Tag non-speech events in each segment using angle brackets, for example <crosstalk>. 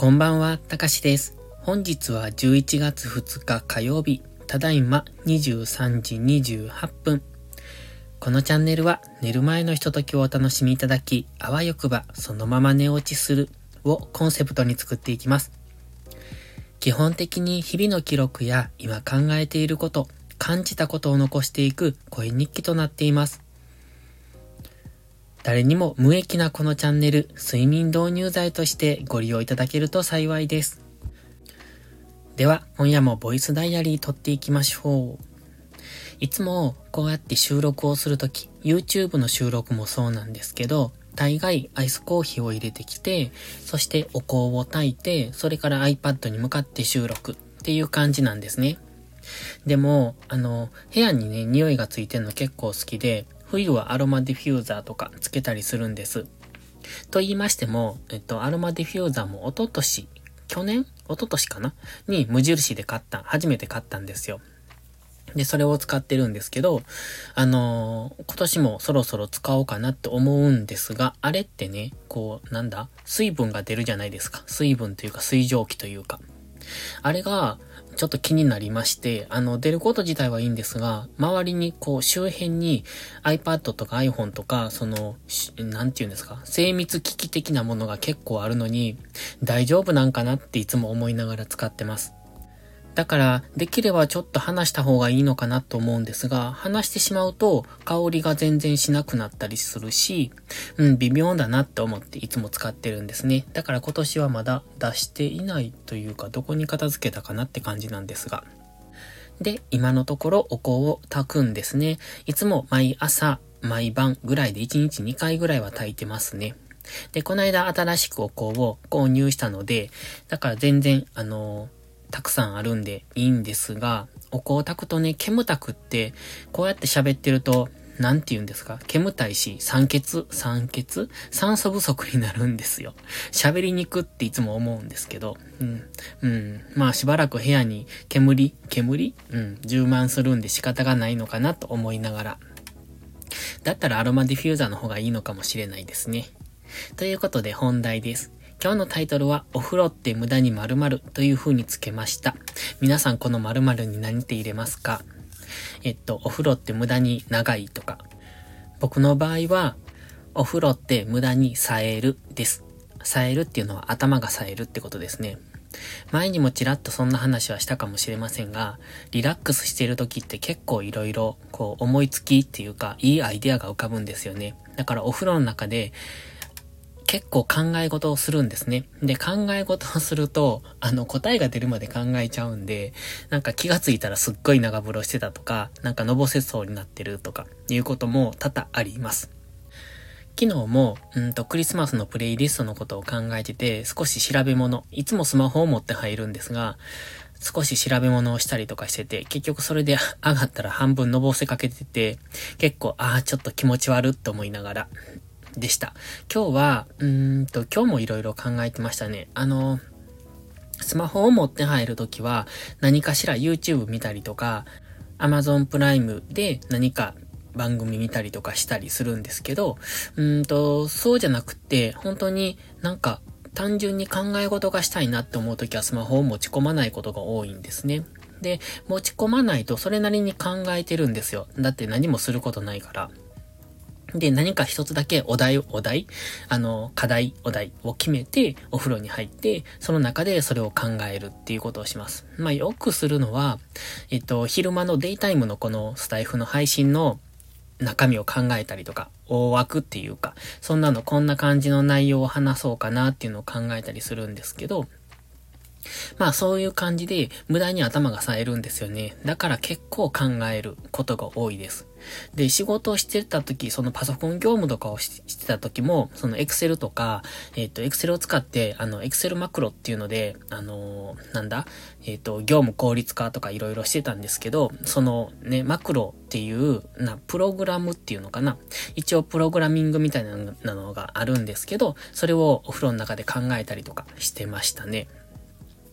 こんばんは、たかしです。本日は11月2日火曜日、ただいま23時28分。このチャンネルは寝る前のひとときをお楽しみいただき、あわよくばそのまま寝落ちするをコンセプトに作っていきます。基本的に日々の記録や今考えていること、感じたことを残していく声日記となっています。誰にも無益なこのチャンネル、睡眠導入剤としてご利用いただけると幸いです。では、今夜もボイスダイアリー撮っていきましょう。いつもこうやって収録をするとき、YouTube の収録もそうなんですけど、大概アイスコーヒーを入れてきて、そしてお香を炊いて、それから iPad に向かって収録っていう感じなんですね。でも、あの、部屋にね、匂いがついてるの結構好きで、冬はアロマディフューザーとかつけたりするんです。と言いましても、えっと、アロマディフューザーも一昨年、去年？一昨年かな？に無印で買った、初めて買ったんですよ。で、それを使ってるんですけど、あのー、今年もそろそろ使おうかなって思うんですが、あれってね、こう、なんだ？水分が出るじゃないですか。水分というか水蒸気というか。あれが、ちょっと気になりまして、あの、出ること自体はいいんですが、周りにこう、周辺に iPad とか iPhone とか、その、なんて言うんですか、精密機器的なものが結構あるのに、大丈夫なんかなっていつも思いながら使ってます。だから、できればちょっと話した方がいいのかなと思うんですが、話してしまうと香りが全然しなくなったりするし、うん、微妙だなって思っていつも使ってるんですね。だから今年はまだ出していないというか、どこに片付けたかなって感じなんですが。で、今のところお香を炊くんですね。いつも毎朝、毎晩ぐらいで1日2回ぐらいは炊いてますね。で、この間新しくお香を購入したので、だから全然、あのーたくさんあるんでいいんですが、お香を炊くとね、煙たくって、こうやって喋ってると、なんて言うんですか？煙たいし、酸欠？酸欠？酸素不足になるんですよ。喋りにくっていつも思うんですけど、うん。うん。まあしばらく部屋に煙？煙？うん。充満するんで仕方がないのかなと思いながら。だったらアロマディフューザーの方がいいのかもしれないですね。ということで本題です。今日のタイトルは、お風呂って無駄に〇〇という風につけました。皆さんこの〇〇に何て入れますか？えっと、お風呂って無駄に長いとか。僕の場合は、お風呂って無駄に冴えるです。冴えるっていうのは頭が冴えるってことですね。前にもちらっとそんな話はしたかもしれませんが、リラックスしている時って結構いろいろ、こう思いつきっていうか、いいアイデアが浮かぶんですよね。だからお風呂の中で、結構考え事をするんですね。で、考え事をすると、あの、答えが出るまで考えちゃうんで、なんか気がついたらすっごい長風呂してたとか、なんかのぼせそうになってるとか、いうことも多々あります。昨日も、うんと、クリスマスのプレイリストのことを考えてて、少し調べ物、いつもスマホを持って入るんですが、少し調べ物をしたりとかしてて、結局それで上がったら半分のぼせかけてて、結構、ああ、ちょっと気持ち悪って思いながら、でした。今日は、うんと、今日もいろいろ考えてましたね。あの、スマホを持って入るときは、何かしら YouTube 見たりとか、Amazon プライムで何か番組見たりとかしたりするんですけど、うんと、そうじゃなくて、本当になんか単純に考え事がしたいなって思うときはスマホを持ち込まないことが多いんですね。で、持ち込まないとそれなりに考えてるんですよ。だって何もすることないから。で、何か一つだけお題、お題？あの、課題、お題を決めて、お風呂に入って、その中でそれを考えるっていうことをします。まあ、よくするのは、えっと、昼間のデイタイムのこのスタイフの配信の中身を考えたりとか、大枠っていうか、そんなのこんな感じの内容を話そうかなっていうのを考えたりするんですけど、まあそういう感じで無駄に頭が冴えるんですよね。だから結構考えることが多いです。で、仕事をしてた時、そのパソコン業務とかをしてた時も、そのエクセルとか、えっ、ー、と、エクセルを使って、あの、エクセルマクロっていうので、あのー、なんだ、えっ、ー、と、業務効率化とかいろいろしてたんですけど、そのね、マクロっていう、な、プログラムっていうのかな？一応プログラミングみたいなのがあるんですけど、それをお風呂の中で考えたりとかしてましたね。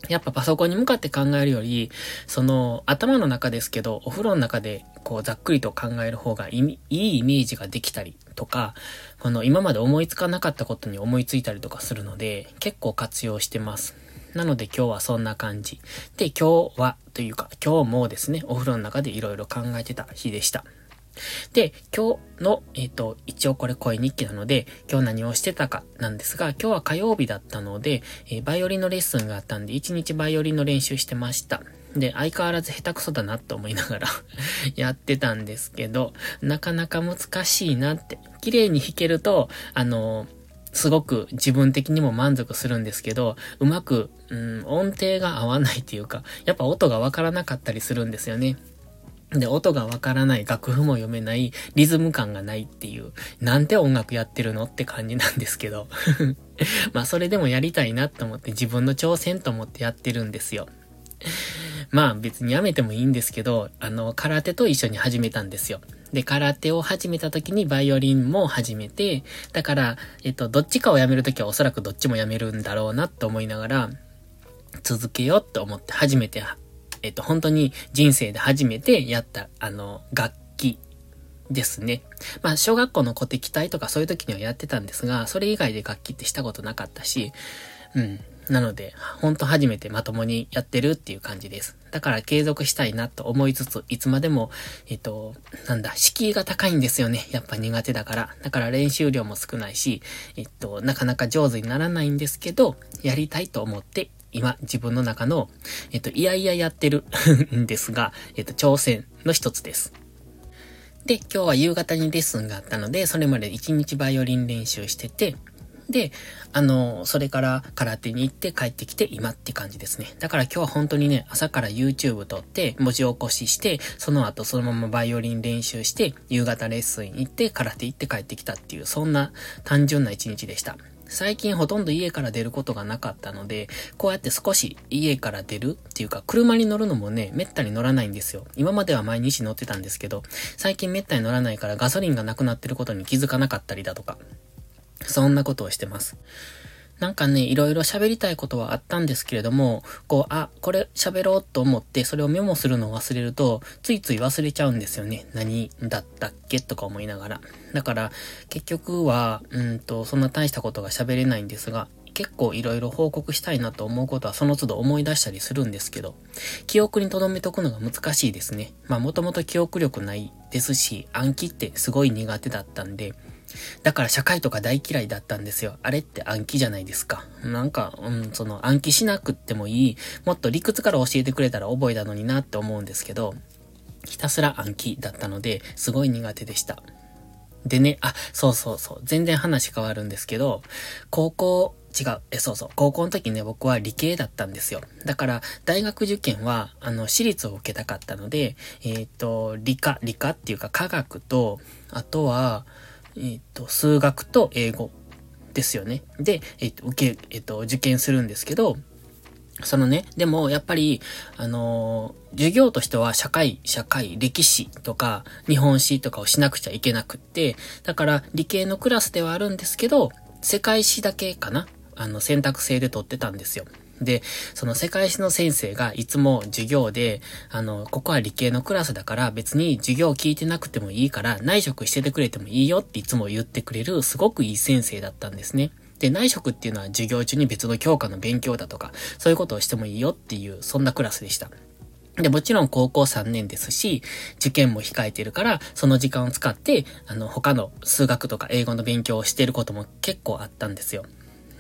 やっぱパソコンに向かって考えるより、その頭の中ですけど、お風呂の中でこうざっくりと考える方がいいイメージができたりとか、この今まで思いつかなかったことに思いついたりとかするので、結構活用してます。なので今日はそんな感じ。で、今日はというか、今日もですね、お風呂の中で色々考えてた日でした。で、今日の、えっ、ー、と、一応これ声日記なので、今日何をしてたかなんですが、今日は火曜日だったので、えー、バイオリンのレッスンがあったんで、一日バイオリンの練習してました。で、相変わらず下手くそだなと思いながら <laughs> やってたんですけど、なかなか難しいなって。綺麗に弾けると、あのすごく自分的にも満足するんですけど、うまく、うん、音程が合わないっていうか、やっぱ音がわからなかったりするんですよね。で、音がわからない、楽譜も読めない、リズム感がないっていう、なんて音楽やってるのって感じなんですけど。<laughs> まあ、それでもやりたいなと思って自分の挑戦と思ってやってるんですよ。まあ別にやめてもいいんですけど、あの、空手と一緒に始めたんですよ。で、空手を始めた時にバイオリンも始めて、だから、えっと、どっちかをやめるときはおそらくどっちもやめるんだろうなと思いながら、続けようと思って初めてえっと、本当に人生で初めてやった、あの、楽器ですね。まあ、小学校の古敵隊とかそういう時にはやってたんですが、それ以外で楽器ってしたことなかったし、うん。なので、ほんと初めてまともにやってるっていう感じです。だから継続したいなと思いつつ、いつまでも、えっと、なんだ、敷居が高いんですよね。やっぱ苦手だから。だから練習量も少ないし、えっと、なかなか上手にならないんですけど、やりたいと思って今、自分の中の、えっと、いやいややってる <laughs> んですが、えっと、挑戦の一つです。で、今日は夕方にレッスンがあったので、それまで1日バイオリン練習してて、で、あの、それから空手に行って帰ってきて今って感じですね。だから今日は本当にね、朝から YouTube 撮って文字起こしして、その後そのままバイオリン練習して、夕方レッスン行って空手行って帰ってきたっていう、そんな単純な一日でした。最近ほとんど家から出ることがなかったので、こうやって少し家から出るっていうか、車に乗るのもね、めったに乗らないんですよ。今までは毎日乗ってたんですけど、最近めったに乗らないからガソリンがなくなってることに気づかなかったりだとか、そんなことをしてます。なんかね、いろいろ喋りたいことはあったんですけれども、こう、あ、これ喋ろうと思って、それをメモするのを忘れると、ついつい忘れちゃうんですよね。何だったっけとか思いながら。だから、結局は、うんと、そんな大したことが喋れないんですが、結構いろいろ報告したいなと思うことはその都度思い出したりするんですけど、記憶に留めとくのが難しいですね。まあもともと記憶力ないですし、暗記ってすごい苦手だったんで、だから社会とか大嫌いだったんですよ。あれって暗記じゃないですか。なんか、うん、その暗記しなくってもいい、もっと理屈から教えてくれたら覚えたのになって思うんですけど、ひたすら暗記だったので、すごい苦手でした。でね、あ、そうそうそう、全然話変わるんですけど、高校、違う。え、そうそう。高校の時ね、僕は理系だったんですよ。だから、大学受験は、あの、私立を受けたかったので、えっ、ー、と、理科、理科っていうか科学と、あとは、えっ、と、数学と英語ですよね。で、えっ、と、受け、えっ、と、受験するんですけど、そのね、でも、やっぱり、あの授業としては社会、社会、歴史とか、日本史とかをしなくちゃいけなくって、だから、理系のクラスではあるんですけど、世界史だけかなあの、選択制で取ってたんですよ。で、その世界史の先生がいつも授業で、あの、ここは理系のクラスだから別に授業聞いてなくてもいいから内職しててくれてもいいよっていつも言ってくれるすごくいい先生だったんですね。で、内職っていうのは授業中に別の教科の勉強だとか、そういうことをしてもいいよっていう、そんなクラスでした。で、もちろん高校3年ですし、受験も控えてるから、その時間を使って、あの、他の数学とか英語の勉強をしてることも結構あったんですよ。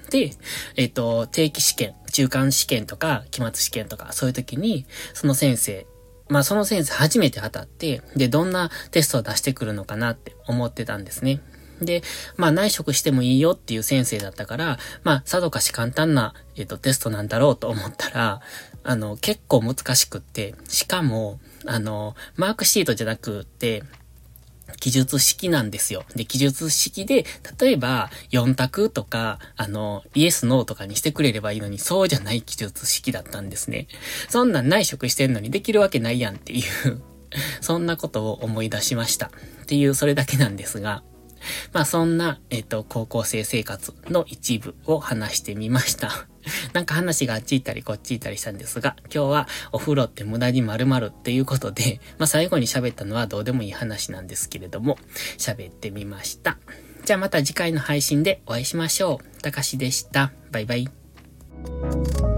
で、えっ、ー、と、定期試験、中間試験とか、期末試験とか、そういう時に、その先生、まあその先生初めて当たって、で、どんなテストを出してくるのかなって思ってたんですね。で、まあ内職してもいいよっていう先生だったから、まあさぞかし簡単な、えっ、と、テストなんだろうと思ったら、あの、結構難しくって、しかも、あの、マークシートじゃなくって、記述式なんですよ。で、記述式で、例えば、4択とか、あの、イエス、ノーとかにしてくれればいいのに、そうじゃない記述式だったんですね。そんなん内職してんのにできるわけないやんっていう <laughs> そんなことを思い出しました。っていう、それだけなんですが、まあそんな、えっ、と、高校生生活の一部を話してみました。<laughs> なんか話があっち行ったりこっち行ったりしたんですが、今日はお風呂って無駄に〇〇っていうことで、<laughs> まあ最後に喋ったのはどうでもいい話なんですけれども、喋ってみました。じゃあまた次回の配信でお会いしましょう。たかしでした。バイバイ。